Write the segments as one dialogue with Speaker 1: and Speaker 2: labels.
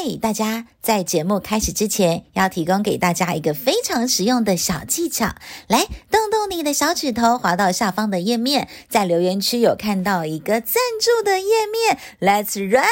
Speaker 1: 嗨，大家！在节目开始之前，要提供给大家一个非常实用的小技巧。来，动动你的小指头，滑到下方的页面，在留言区有看到一个赞助的页面，Let's Right，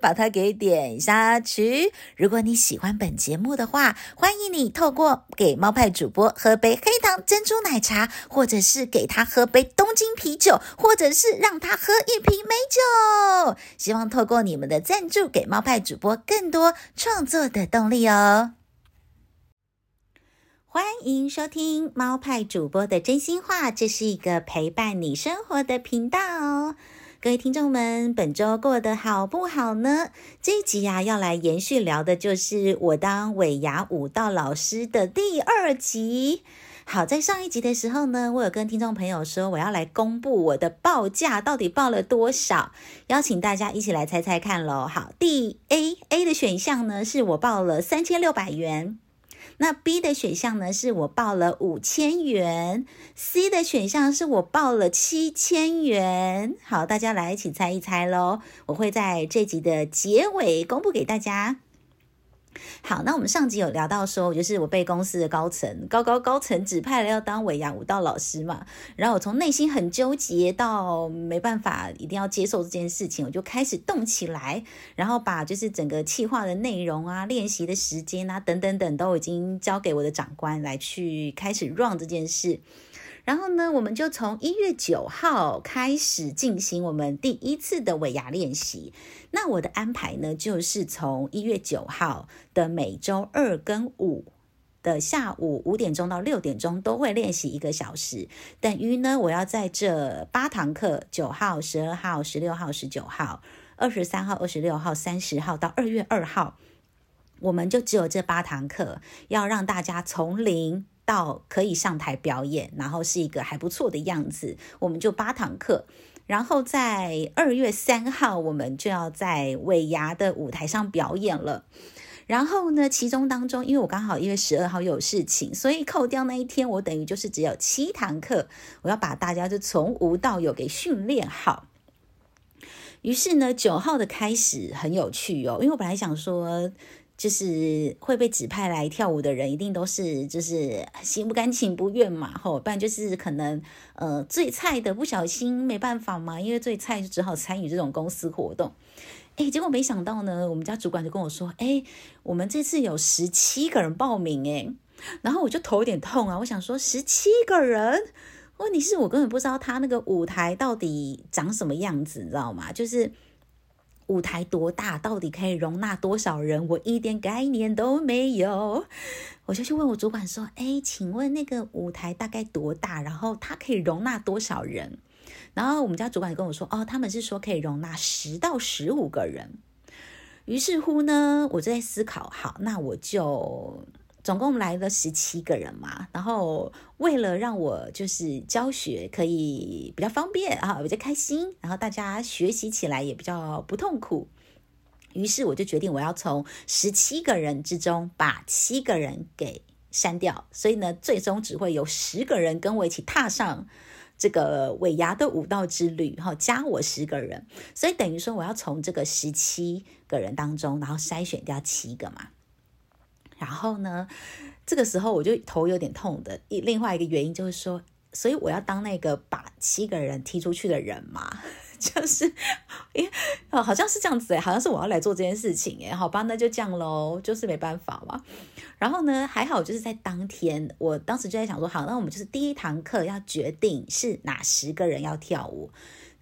Speaker 1: 把它给点下去。如果你喜欢本节目的话，欢迎你透过给猫派主播喝杯黑糖珍珠奶茶，或者是给他喝杯东京啤酒，或者是让他喝一瓶美酒。希望透过你们的赞助，给猫派主播更多创作的动力哦！欢迎收听猫派主播的真心话，这是一个陪伴你生活的频道哦。各位听众们，本周过得好不好呢？这一集啊，要来延续聊的就是我当尾牙舞蹈老师的第二集。好，在上一集的时候呢，我有跟听众朋友说，我要来公布我的报价到底报了多少，邀请大家一起来猜猜看喽。好，第 A A 的选项呢，是我报了三千六百元，那 B 的选项呢，是我报了五千元，C 的选项是我报了七千元。好，大家来一起猜一猜喽，我会在这集的结尾公布给大家。好，那我们上集有聊到说，就是我被公司的高层高高高层指派了要当尾牙舞蹈老师嘛，然后我从内心很纠结到没办法，一定要接受这件事情，我就开始动起来，然后把就是整个企划的内容啊、练习的时间啊等等等都已经交给我的长官来去开始 run 这件事。然后呢，我们就从一月九号开始进行我们第一次的尾牙练习。那我的安排呢，就是从一月九号的每周二跟五的下午五点钟到六点钟都会练习一个小时，等于呢，我要在这八堂课，九号、十二号、十六号、十九号、二十三号、二十六号、三十号到二月二号，我们就只有这八堂课，要让大家从零。到可以上台表演，然后是一个还不错的样子，我们就八堂课，然后在二月三号，我们就要在尾牙的舞台上表演了。然后呢，其中当中，因为我刚好一月十二号有事情，所以扣掉那一天，我等于就是只有七堂课，我要把大家就从无到有给训练好。于是呢，九号的开始很有趣哦，因为我本来想说。就是会被指派来跳舞的人，一定都是就是心不甘情不愿嘛，吼，不然就是可能呃最菜的不小心没办法嘛，因为最菜就只好参与这种公司活动。哎，结果没想到呢，我们家主管就跟我说，哎，我们这次有十七个人报名，哎，然后我就头有点痛啊，我想说十七个人，问题是我根本不知道他那个舞台到底长什么样子，你知道吗？就是。舞台多大？到底可以容纳多少人？我一点概念都没有。我就去问我主管说：“哎，请问那个舞台大概多大？然后它可以容纳多少人？”然后我们家主管跟我说：“哦，他们是说可以容纳十到十五个人。”于是乎呢，我就在思考：好，那我就。总共来了十七个人嘛，然后为了让我就是教学可以比较方便啊，比较开心，然后大家学习起来也比较不痛苦，于是我就决定我要从十七个人之中把七个人给删掉，所以呢，最终只会有十个人跟我一起踏上这个尾牙的舞蹈之旅，然后加我十个人，所以等于说我要从这个十七个人当中，然后筛选掉七个嘛。然后呢，这个时候我就头有点痛的。一另外一个原因就是说，所以我要当那个把七个人踢出去的人嘛，就是，哎，哦，好像是这样子哎，好像是我要来做这件事情哎，好吧，那就这样喽，就是没办法嘛。然后呢，还好就是在当天，我当时就在想说，好，那我们就是第一堂课要决定是哪十个人要跳舞。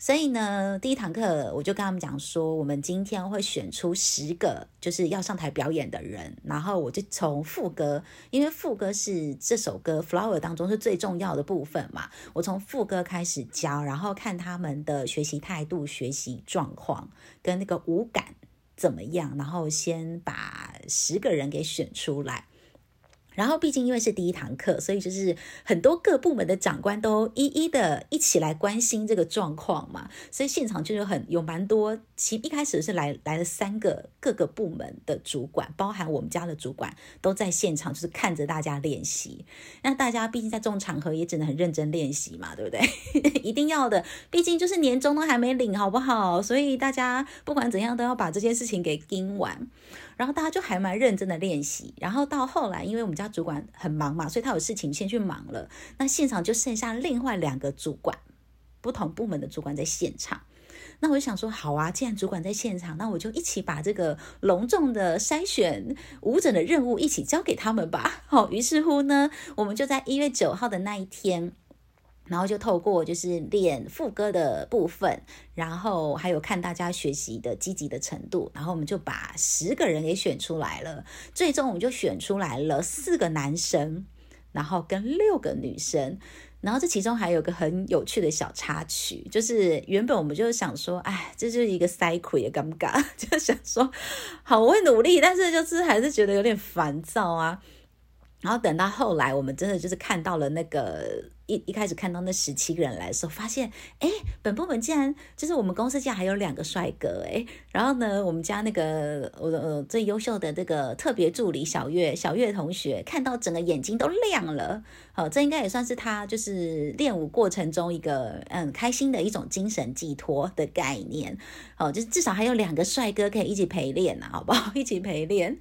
Speaker 1: 所以呢，第一堂课我就跟他们讲说，我们今天会选出十个就是要上台表演的人，然后我就从副歌，因为副歌是这首歌《Flower》当中是最重要的部分嘛，我从副歌开始教，然后看他们的学习态度、学习状况跟那个舞感怎么样，然后先把十个人给选出来。然后，毕竟因为是第一堂课，所以就是很多各部门的长官都一一的一起来关心这个状况嘛，所以现场就有很有蛮多。其一开始是来来了三个各个部门的主管，包含我们家的主管都在现场，就是看着大家练习。那大家毕竟在这种场合也只能很认真练习嘛，对不对？一定要的，毕竟就是年终都还没领，好不好？所以大家不管怎样都要把这件事情给盯完。然后大家就还蛮认真的练习，然后到后来，因为我们家主管很忙嘛，所以他有事情先去忙了。那现场就剩下另外两个主管，不同部门的主管在现场。那我就想说，好啊，既然主管在现场，那我就一起把这个隆重的筛选舞者的任务一起交给他们吧。好，于是乎呢，我们就在一月九号的那一天。然后就透过就是练副歌的部分，然后还有看大家学习的积极的程度，然后我们就把十个人给选出来了。最终我们就选出来了四个男生，然后跟六个女生。然后这其中还有个很有趣的小插曲，就是原本我们就想说，哎，这就是一个塞亏也尴尬，就想说好，我会努力，但是就是还是觉得有点烦躁啊。然后等到后来，我们真的就是看到了那个一一开始看到那十七个人来的时候，发现，哎，本部门竟然就是我们公司竟然还有两个帅哥，哎，然后呢，我们家那个我呃最优秀的这个特别助理小月小月同学，看到整个眼睛都亮了，好，这应该也算是他就是练舞过程中一个嗯开心的一种精神寄托的概念，好，就是至少还有两个帅哥可以一起陪练呐，好不好？一起陪练。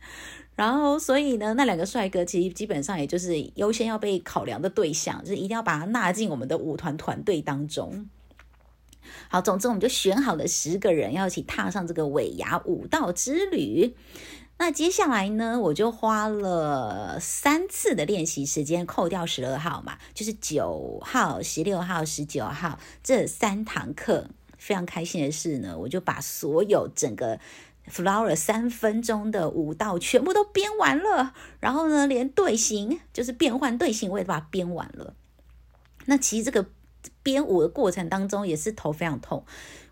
Speaker 1: 然后，所以呢，那两个帅哥其实基本上也就是优先要被考量的对象，就是一定要把他纳进我们的舞团团队当中。好，总之我们就选好了十个人，要一起踏上这个尾牙舞蹈之旅。那接下来呢，我就花了三次的练习时间，扣掉十二号嘛，就是九号、十六号、十九号这三堂课。非常开心的是呢，我就把所有整个。Flower 三分钟的舞蹈全部都编完了，然后呢，连队形就是变换队形，我也把它编完了。那其实这个编舞的过程当中也是头非常痛。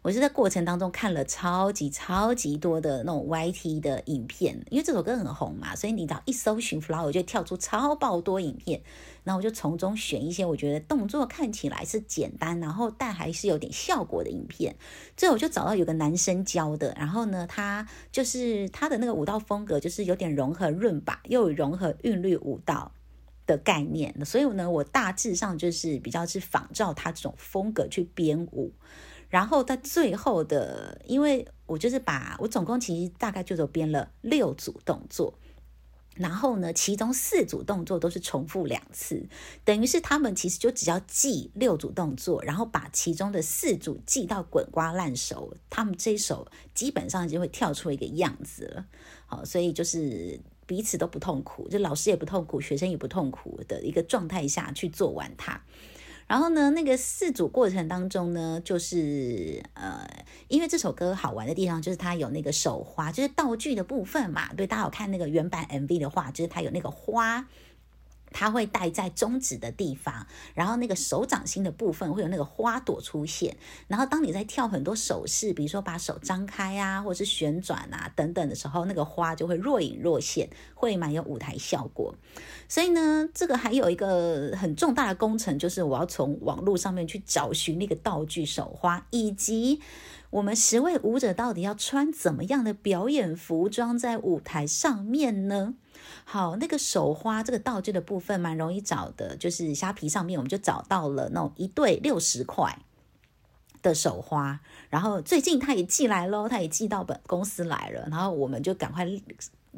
Speaker 1: 我是在过程当中看了超级超级多的那种 YT 的影片，因为这首歌很红嘛，所以你只要一搜寻 Flower 就跳出超爆多影片，然后我就从中选一些我觉得动作看起来是简单，然后但还是有点效果的影片。最后我就找到有个男生教的，然后呢，他就是他的那个舞蹈风格就是有点融合润吧，又有融合韵律舞蹈的概念，所以呢，我大致上就是比较是仿照他这种风格去编舞。然后在最后的，因为我就是把我总共其实大概就都编了六组动作，然后呢，其中四组动作都是重复两次，等于是他们其实就只要记六组动作，然后把其中的四组记到滚瓜烂熟，他们这一首基本上就会跳出一个样子了。好，所以就是彼此都不痛苦，就老师也不痛苦，学生也不痛苦的一个状态下去做完它。然后呢，那个四组过程当中呢，就是呃，因为这首歌好玩的地方就是它有那个手花，就是道具的部分嘛。对，大家有看那个原版 MV 的话，就是它有那个花。它会戴在中指的地方，然后那个手掌心的部分会有那个花朵出现。然后当你在跳很多手势，比如说把手张开啊，或者是旋转啊等等的时候，那个花就会若隐若现，会蛮有舞台效果。所以呢，这个还有一个很重大的工程，就是我要从网络上面去找寻那个道具手花，以及我们十位舞者到底要穿怎么样的表演服装在舞台上面呢？好，那个手花这个道具的部分蛮容易找的，就是虾皮上面我们就找到了那种一对六十块的手花，然后最近他也寄来喽，他也寄到本公司来了，然后我们就赶快。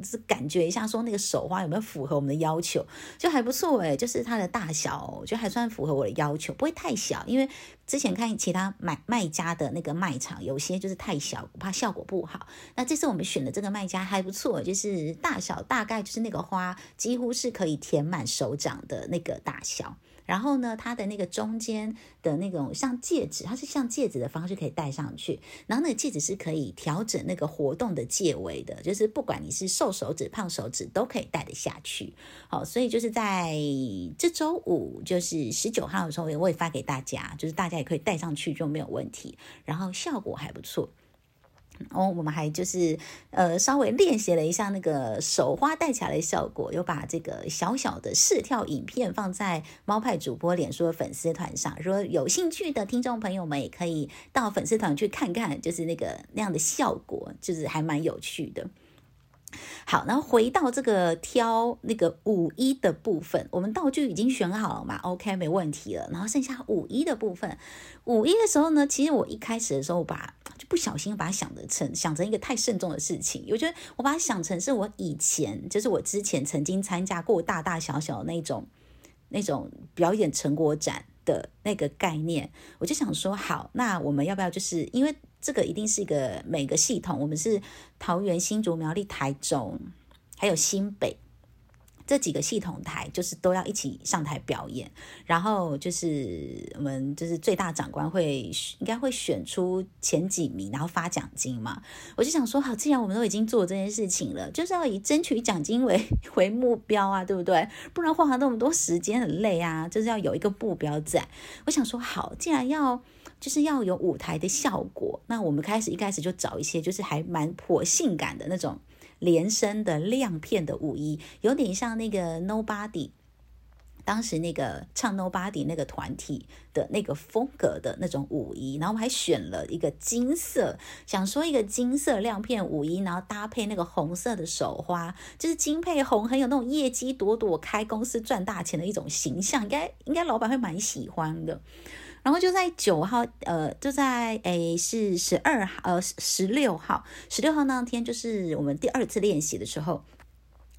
Speaker 1: 是感觉一下，说那个手花有没有符合我们的要求，就还不错诶，就是它的大小，就还算符合我的要求，不会太小。因为之前看其他买卖家的那个卖场，有些就是太小，我怕效果不好。那这次我们选的这个卖家还不错，就是大小大概就是那个花几乎是可以填满手掌的那个大小。然后呢，它的那个中间的那种像戒指，它是像戒指的方式可以戴上去。然后那个戒指是可以调整那个活动的戒围的，就是不管你是瘦手指、胖手指都可以戴得下去。好，所以就是在这周五，就是十九号的时候，我也发给大家，就是大家也可以戴上去就没有问题。然后效果还不错。哦，我们还就是呃稍微练习了一下那个手花带起来的效果，有把这个小小的试跳影片放在猫派主播脸书的粉丝团上。如果有兴趣的听众朋友们，也可以到粉丝团去看看，就是那个那样的效果，就是还蛮有趣的。好，然后回到这个挑那个五一的部分，我们道具已经选好了嘛？OK，没问题了。然后剩下五一的部分，五一的时候呢，其实我一开始的时候把就不小心把它想的成想成一个太慎重的事情。我觉得我把它想成是我以前就是我之前曾经参加过大大小小的那种那种表演成果展的那个概念，我就想说，好，那我们要不要就是因为。这个一定是一个每个系统，我们是桃园、新竹、苗栗、台中，还有新北。这几个系统台，就是都要一起上台表演。然后就是我们就是最大长官会应该会选出前几名，然后发奖金嘛。我就想说，好，既然我们都已经做这件事情了，就是要以争取奖金为 为目标啊，对不对？不然花了那么多时间很累啊，就是要有一个目标在。我想说，好，既然要。就是要有舞台的效果，那我们开始一开始就找一些就是还蛮颇性感的那种连身的亮片的舞衣，有点像那个 Nobody。当时那个唱 Nobody 那个团体的那个风格的那种舞衣，然后我们还选了一个金色，想说一个金色亮片舞衣，然后搭配那个红色的手花，就是金配红，很有那种业绩朵朵开公司赚大钱的一种形象，应该应该老板会蛮喜欢的。然后就在九号，呃，就在诶是十二号，呃十六号，十六号那天就是我们第二次练习的时候。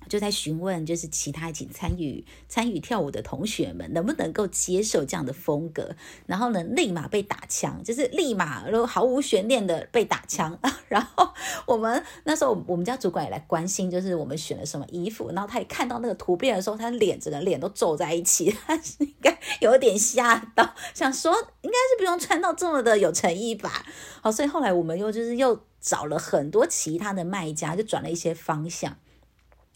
Speaker 1: 就在询问，就是其他一起参与参与跳舞的同学们能不能够接受这样的风格，然后呢，立马被打枪，就是立马都毫无悬念的被打枪。然后我们那时候，我们家主管也来关心，就是我们选了什么衣服。然后他一看到那个图片的时候，他脸整个脸都皱在一起，他应该有点吓到，想说应该是不用穿到这么的有诚意吧。好，所以后来我们又就是又找了很多其他的卖家，就转了一些方向。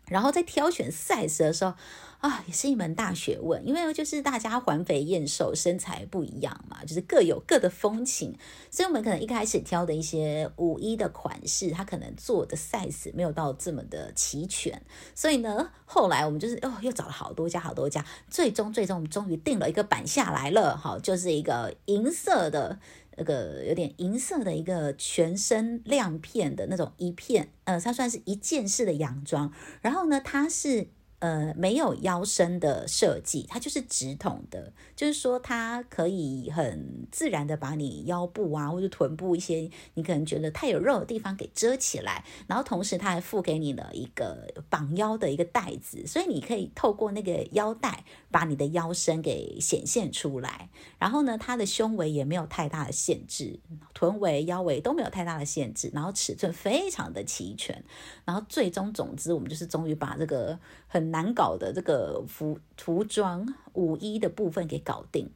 Speaker 1: 然后在挑选 size 的时候啊，也是一门大学问，因为就是大家环肥燕瘦，身材不一样嘛，就是各有各的风情，所以我们可能一开始挑的一些五一的款式，它可能做的 size 没有到这么的齐全，所以呢，后来我们就是哦，又找了好多家好多家，最终最终我们终于定了一个版下来了，好，就是一个银色的。那个有点银色的一个全身亮片的那种一片，呃，它算是一件式的洋装。然后呢，它是。呃，没有腰身的设计，它就是直筒的，就是说它可以很自然的把你腰部啊或者臀部一些你可能觉得太有肉的地方给遮起来，然后同时它还附给你了一个绑腰的一个带子，所以你可以透过那个腰带把你的腰身给显现出来。然后呢，它的胸围也没有太大的限制，臀围、腰围都没有太大的限制，然后尺寸非常的齐全。然后最终总之，我们就是终于把这个很。难搞的这个服服装舞衣的部分给搞定，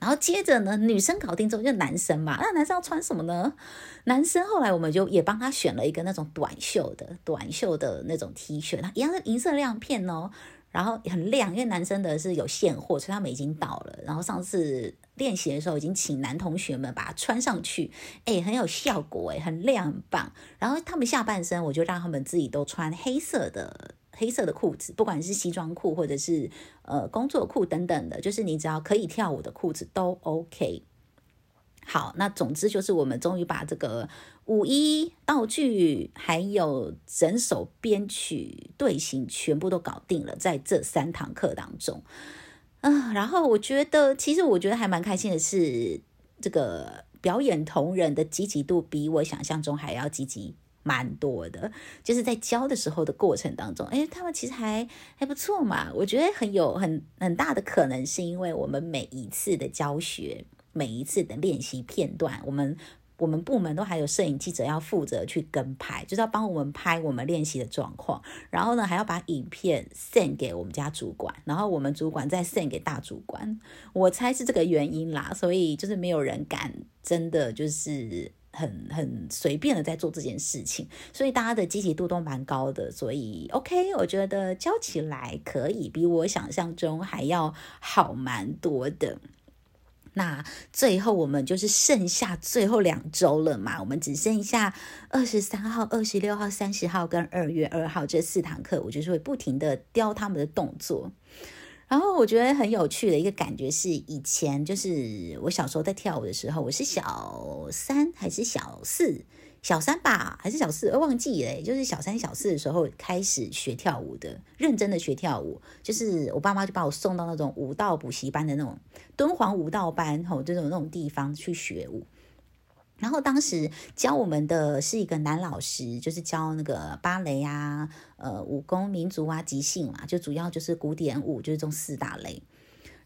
Speaker 1: 然后接着呢，女生搞定之后就男生嘛，那男生要穿什么呢？男生后来我们就也帮他选了一个那种短袖的短袖的那种 T 恤，一样是银色亮片哦，然后很亮，因为男生的是有现货，所以他们已经到了。然后上次练习的时候已经请男同学们把它穿上去，哎，很有效果，哎，很亮，很棒。然后他们下半身我就让他们自己都穿黑色的。黑色的裤子，不管是西装裤或者是呃工作裤等等的，就是你只要可以跳舞的裤子都 OK。好，那总之就是我们终于把这个舞衣道具还有整首编曲队形全部都搞定了，在这三堂课当中，啊、然后我觉得其实我觉得还蛮开心的是，这个表演同仁的积极度比我想象中还要积极。蛮多的，就是在教的时候的过程当中，哎，他们其实还还不错嘛。我觉得很有很很大的可能是因为我们每一次的教学，每一次的练习片段，我们我们部门都还有摄影记者要负责去跟拍，就是要帮我们拍我们练习的状况，然后呢还要把影片 send 给我们家主管，然后我们主管再 send 给大主管。我猜是这个原因啦，所以就是没有人敢真的就是。很很随便的在做这件事情，所以大家的积极度都蛮高的，所以 OK，我觉得教起来可以比我想象中还要好蛮多的。那最后我们就是剩下最后两周了嘛，我们只剩下二十三号、二十六号、三十号跟二月二号这四堂课，我就是会不停的雕他们的动作。然后我觉得很有趣的一个感觉是，以前就是我小时候在跳舞的时候，我是小三还是小四？小三吧，还是小四？我忘记了，就是小三、小四的时候开始学跳舞的，认真的学跳舞。就是我爸妈就把我送到那种舞蹈补习班的那种敦煌舞蹈班，吼，这种那种地方去学舞。然后当时教我们的是一个男老师，就是教那个芭蕾啊、呃，武功、民族啊、即兴嘛，就主要就是古典舞，就是这种四大类。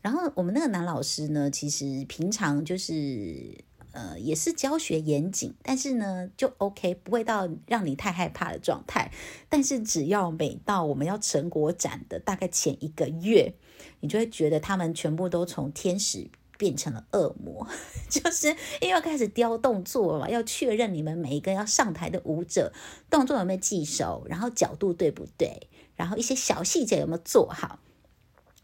Speaker 1: 然后我们那个男老师呢，其实平常就是。呃，也是教学严谨，但是呢，就 OK，不会到让你太害怕的状态。但是只要每到我们要成果展的大概前一个月，你就会觉得他们全部都从天使变成了恶魔，就是因为要开始雕动作嘛，要确认你们每一个要上台的舞者动作有没有记熟，然后角度对不对，然后一些小细节有没有做好。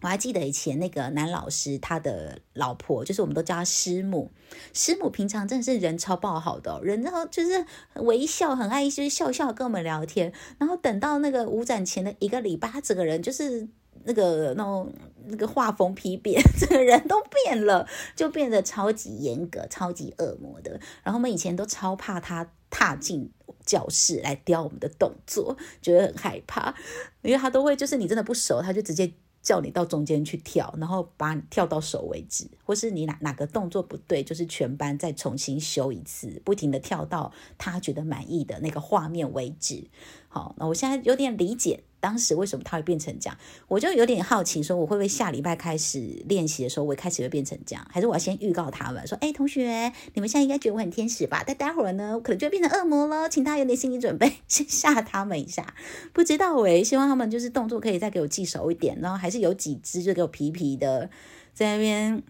Speaker 1: 我还记得以前那个男老师，他的老婆就是我们都叫他师母。师母平常真的是人超爆好的，人然后就是微笑，很爱就是笑笑跟我们聊天。然后等到那个舞展前的一个礼拜，他整个人就是那个那种那个画风丕变，整 个人都变了，就变得超级严格、超级恶魔的。然后我们以前都超怕他踏进教室来雕我们的动作，觉得很害怕，因为他都会就是你真的不熟，他就直接。叫你到中间去跳，然后把你跳到手为止，或是你哪哪个动作不对，就是全班再重新修一次，不停的跳到他觉得满意的那个画面为止。好，那我现在有点理解。当时为什么他会变成这样？我就有点好奇，说我会不会下礼拜开始练习的时候，我开始会变成这样？还是我要先预告他们说，哎，同学，你们现在应该觉得我很天使吧？但待会儿呢，可能就会变成恶魔了，请大家有点心理准备，先吓他们一下。不知道诶，希望他们就是动作可以再给我记熟一点，然后还是有几只就给我皮皮的在那边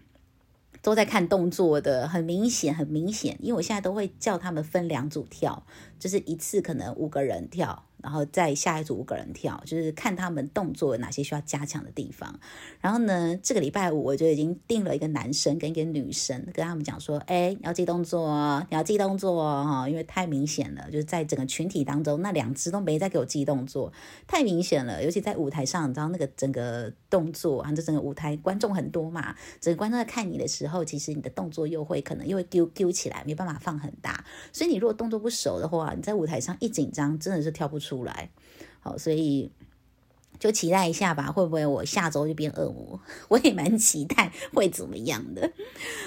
Speaker 1: 都在看动作的，很明显，很明显，因为我现在都会叫他们分两组跳，就是一次可能五个人跳。然后再下一组五个人跳，就是看他们动作有哪些需要加强的地方。然后呢，这个礼拜五我就已经定了一个男生跟一个女生，跟他们讲说：“哎，你要记动作哦，你要记动作哦，因为太明显了，就是在整个群体当中，那两只都没在给我记动作，太明显了。尤其在舞台上，你知道那个整个动作，啊，这整个舞台观众很多嘛，整个观众在看你的时候，其实你的动作又会可能又会丢丢起来，没办法放很大。所以你如果动作不熟的话，你在舞台上一紧张，真的是跳不出。出来，好，所以就期待一下吧，会不会我下周就变恶魔？我也蛮期待会怎么样的。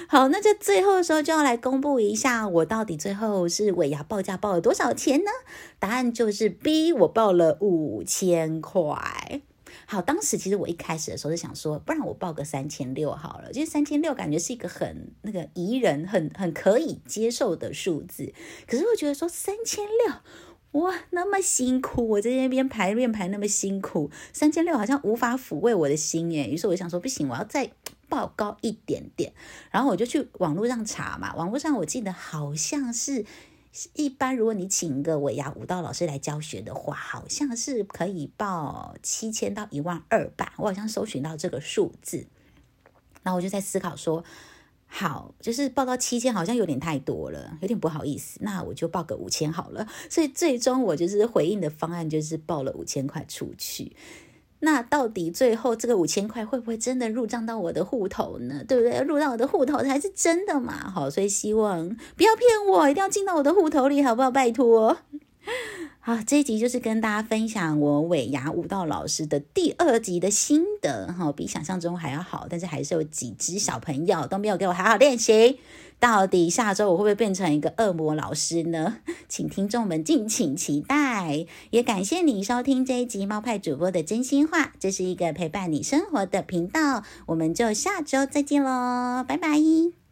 Speaker 1: 好，那在最后的时候就要来公布一下，我到底最后是尾牙报价报了多少钱呢？答案就是 B，我报了五千块。好，当时其实我一开始的时候是想说，不然我报个三千六好了，就是三千六感觉是一个很那个宜人、很很可以接受的数字。可是我觉得说三千六。哇，那么辛苦，我在那边排练排那么辛苦，三千六好像无法抚慰我的心耶。于是我想说，不行，我要再报高一点点。然后我就去网络上查嘛，网络上我记得好像是一般，如果你请一个尾牙舞蹈老师来教学的话，好像是可以报七千到一万二吧。我好像搜寻到这个数字，然后我就在思考说。好，就是报到七千，好像有点太多了，有点不好意思。那我就报个五千好了。所以最终我就是回应的方案，就是报了五千块出去。那到底最后这个五千块会不会真的入账到我的户头呢？对不对？入到我的户头才是真的嘛。好，所以希望不要骗我，一定要进到我的户头里，好不好？拜托。好，这一集就是跟大家分享我尾牙舞蹈老师的第二集的心得，哈，比想象中还要好，但是还是有几只小朋友都没有给我好好练习。到底下周我会不会变成一个恶魔老师呢？请听众们敬请期待。也感谢你收听这一集猫派主播的真心话，这是一个陪伴你生活的频道，我们就下周再见喽，拜拜。